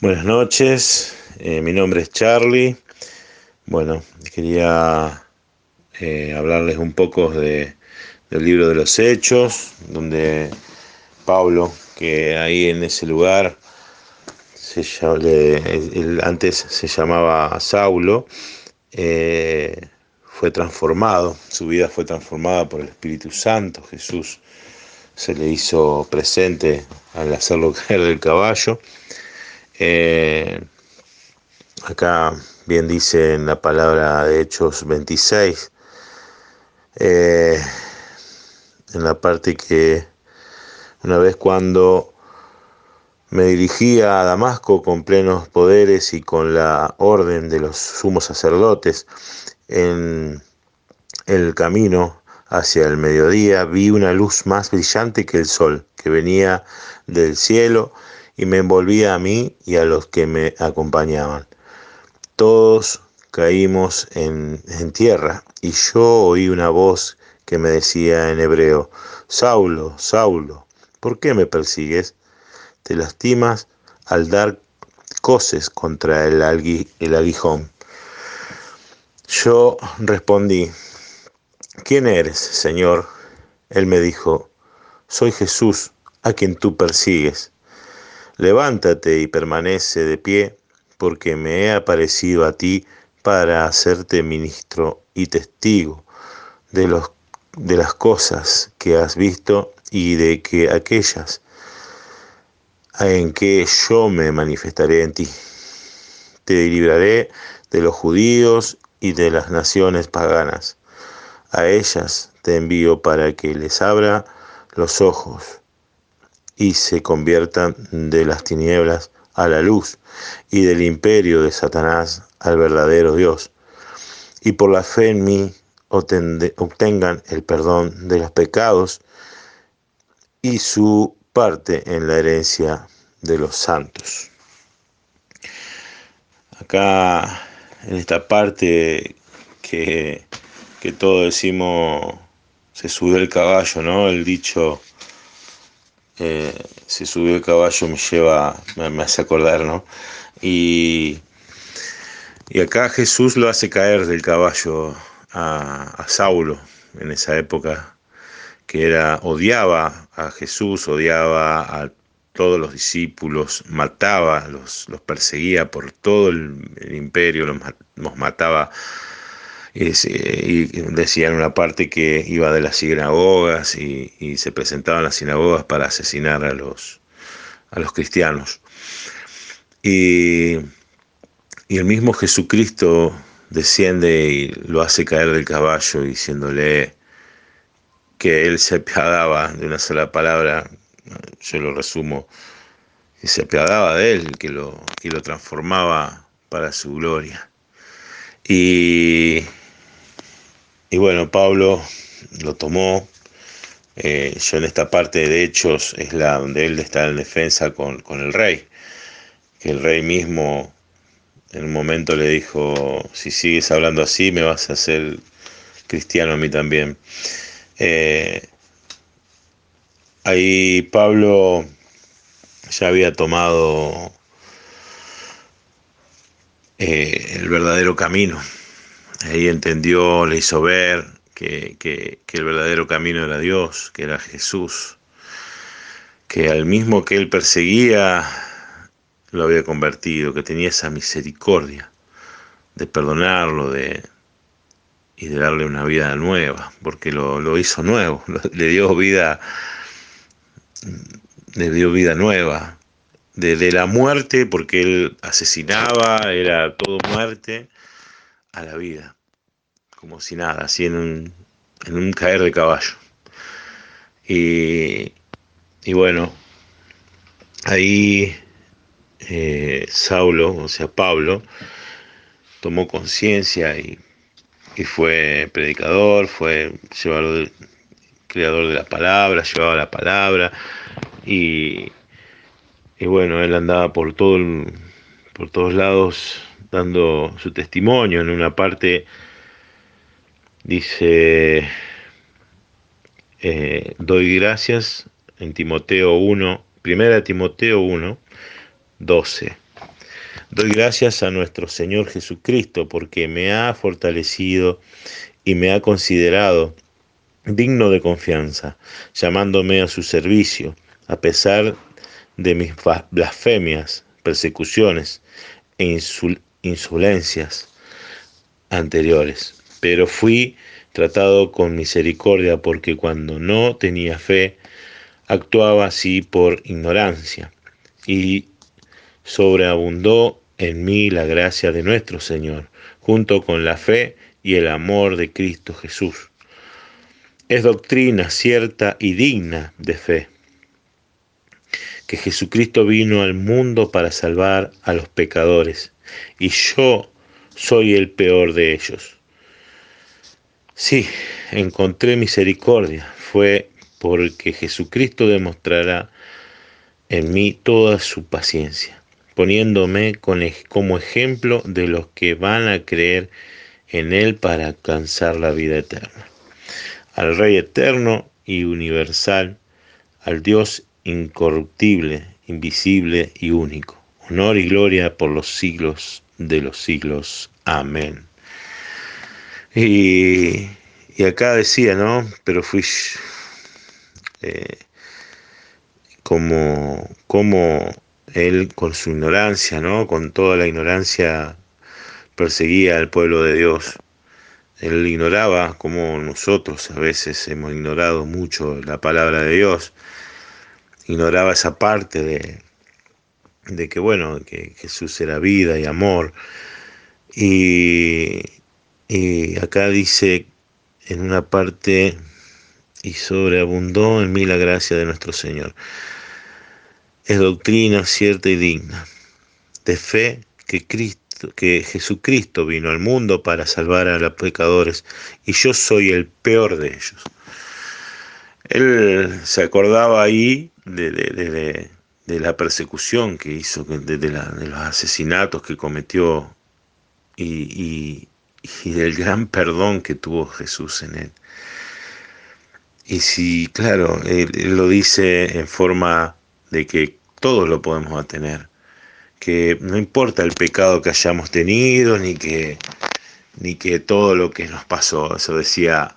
Buenas noches, eh, mi nombre es Charlie. Bueno, quería eh, hablarles un poco de, del libro de los Hechos, donde Pablo, que ahí en ese lugar, antes se llamaba Saulo, eh, fue transformado, su vida fue transformada por el Espíritu Santo, Jesús se le hizo presente al hacerlo caer del caballo. Eh, acá bien dice en la palabra de Hechos 26, eh, en la parte que una vez cuando me dirigía a Damasco con plenos poderes y con la orden de los sumos sacerdotes, en el camino hacia el mediodía vi una luz más brillante que el sol, que venía del cielo y me envolvía a mí y a los que me acompañaban. Todos caímos en, tierra y yo oí una voz que me decía en hebreo, Saulo, Saulo, ¿por qué me persigues? Te lastimas al dar coces contra el aguijón. Yo respondí, ¿quién eres, Señor? Él me dijo, soy Jesús, a quien tú persigues. Levántate y permanece de pie, porque me he aparecido a ti para hacerte ministro y testigo de, los, de las cosas que has visto y de que aquellas en que yo me manifestaré en ti. Te libraré de los judíos y de las naciones paganas. A ellas te envío para que les abra los ojos y se conviertan de las tinieblas a la luz y del imperio de Satanás al verdadero Dios. Y por la fe en mí obtengan el perdón de los pecados y su parte en la herencia de los santos. Acá en esta parte que, que todos decimos se subió el caballo, ¿no? El dicho eh, se subió el caballo me lleva, me, hace acordar, ¿no? Y, y, acá Jesús lo hace caer del caballo a, a Saulo en esa época que era odiaba a Jesús, odiaba a todos los discípulos, mataba, los, los perseguía por todo el, el imperio, los, los mataba y, y decía en una parte que iba de las sinagogas y, se presentaba en las sinagogas para asesinar a los, a los cristianos. Y, y el mismo Jesucristo desciende y lo hace caer del caballo diciéndole que él se apiadaba de una sola palabra, yo lo resumo, que se apiadaba de él que lo, y lo transformaba para su gloria. Y, y bueno, Pablo lo tomó. Eh, yo en esta parte de Hechos es la donde él está en defensa con, con el rey. Que el rey mismo en un momento le dijo, si sigues hablando así me vas a hacer cristiano a mí también. Eh, ahí Pablo ya había tomado eh, el verdadero camino Ahí entendió, le hizo ver que, que, que, el verdadero camino era Dios, que era Jesús, que al mismo que él perseguía lo había convertido, que tenía esa misericordia de perdonarlo de, y de darle una vida nueva, porque lo, lo hizo nuevo, le dio vida, le dio vida nueva, de, de la muerte, porque él asesinaba, era todo muerte, a la vida, como si nada, así en un, caer de caballo. Y, y bueno, ahí eh, Saulo, o sea, Pablo, tomó conciencia y, y, fue predicador, fue llevador, creador de la palabra, llevaba la palabra y, y bueno, él andaba por todo por todos lados dando su testimonio. En una parte dice, eh, doy gracias en Timoteo 1, primera Timoteo 1, 12. Doy gracias a nuestro Señor Jesucristo porque me ha fortalecido y me ha considerado digno de confianza, llamándome a su servicio, a pesar de mis blasfemias, persecuciones e insolencias anteriores. Pero fui tratado con misericordia porque cuando no tenía fe, actuaba así por ignorancia y sobreabundó en mí la gracia de nuestro Señor, junto con la fe y el amor de Cristo Jesús. Es doctrina cierta y digna de fe que Jesucristo vino al mundo para salvar a los pecadores, y yo soy el peor de ellos. Sí, encontré misericordia, fue porque Jesucristo demostrará en mí toda su paciencia, poniéndome como ejemplo de los que van a creer en Él para alcanzar la vida eterna. Al Rey eterno y universal, al Dios incorruptible, invisible y único. Honor y gloria por los siglos de los siglos. Amén. Y, acá decía, ¿no? Pero fui eh, como, como él con su ignorancia, ¿no? Con toda la ignorancia perseguía al pueblo de Dios. Él ignoraba, como nosotros a veces hemos ignorado mucho la palabra de Dios, ignoraba esa parte de, de que, bueno, que Jesús era vida y amor. Y, y acá dice en una parte, y sobreabundó en mí la gracia de nuestro Señor. Es doctrina cierta y digna, de fe que Cristo que Jesucristo vino al mundo para salvar a los pecadores y yo soy el peor de ellos. Él se acordaba ahí de, la persecución que hizo, de, los asesinatos que cometió y, del gran perdón que tuvo Jesús en él. Y si, claro, él, lo dice en forma de que todos lo podemos tener, que no importa el pecado que hayamos tenido, ni que, ni que todo lo que nos pasó, eso decía,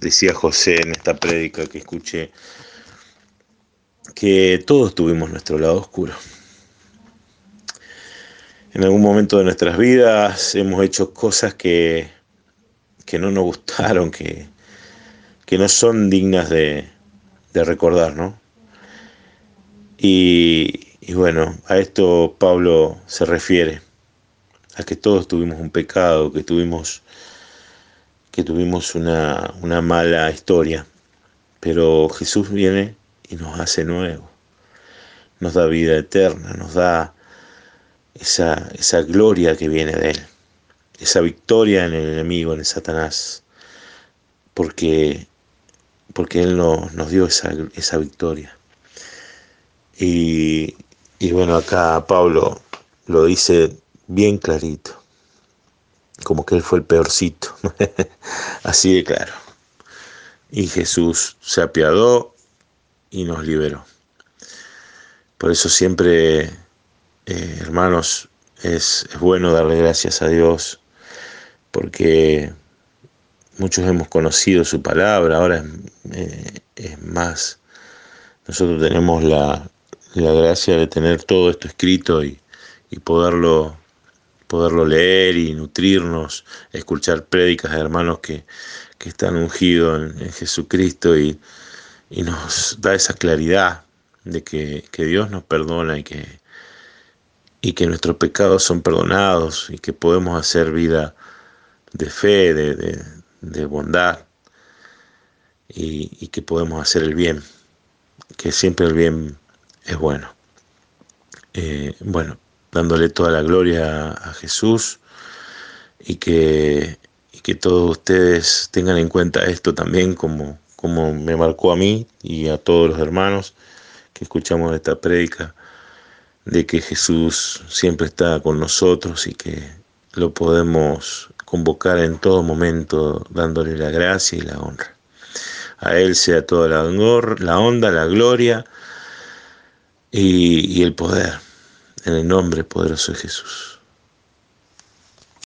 decía José en esta prédica que escuché, que todos tuvimos nuestro lado oscuro. En algún momento de nuestras vidas hemos hecho cosas que, que no nos gustaron, que, que no son dignas de, de recordar, ¿no? Y, y bueno, a esto Pablo se refiere, a que todos tuvimos un pecado, que tuvimos, que tuvimos una, una mala historia, pero Jesús viene y nos hace nuevo, nos da vida eterna, nos da esa, esa gloria que viene de Él, esa victoria en el enemigo, en el Satanás, porque, porque Él no, nos dio esa, esa victoria. Y, y bueno, acá Pablo lo dice bien clarito, como que Él fue el peorcito, así de claro. Y Jesús se apiadó y nos liberó. Por eso siempre, eh, hermanos, es, bueno darle gracias a Dios, porque muchos hemos conocido su palabra, ahora es, eh, más, nosotros tenemos la, gracia de tener todo esto escrito y, poderlo, poderlo leer y nutrirnos, escuchar prédicas de hermanos que, están ungidos en Jesucristo y, y nos da esa claridad de que, Dios nos perdona y que, y que nuestros pecados son perdonados y que podemos hacer vida de fe, de, bondad y, que podemos hacer el bien, que siempre el bien es bueno. Eh, bueno, dándole toda la gloria a Jesús y que, y que todos ustedes tengan en cuenta esto también como como me marcó a mí y a todos los hermanos que escuchamos esta prédica, de que Jesús siempre está con nosotros y que lo podemos convocar en todo momento dándole la gracia y la honra. A Él sea toda la, honor, la onda, la gloria y, y el poder en el nombre poderoso de Jesús.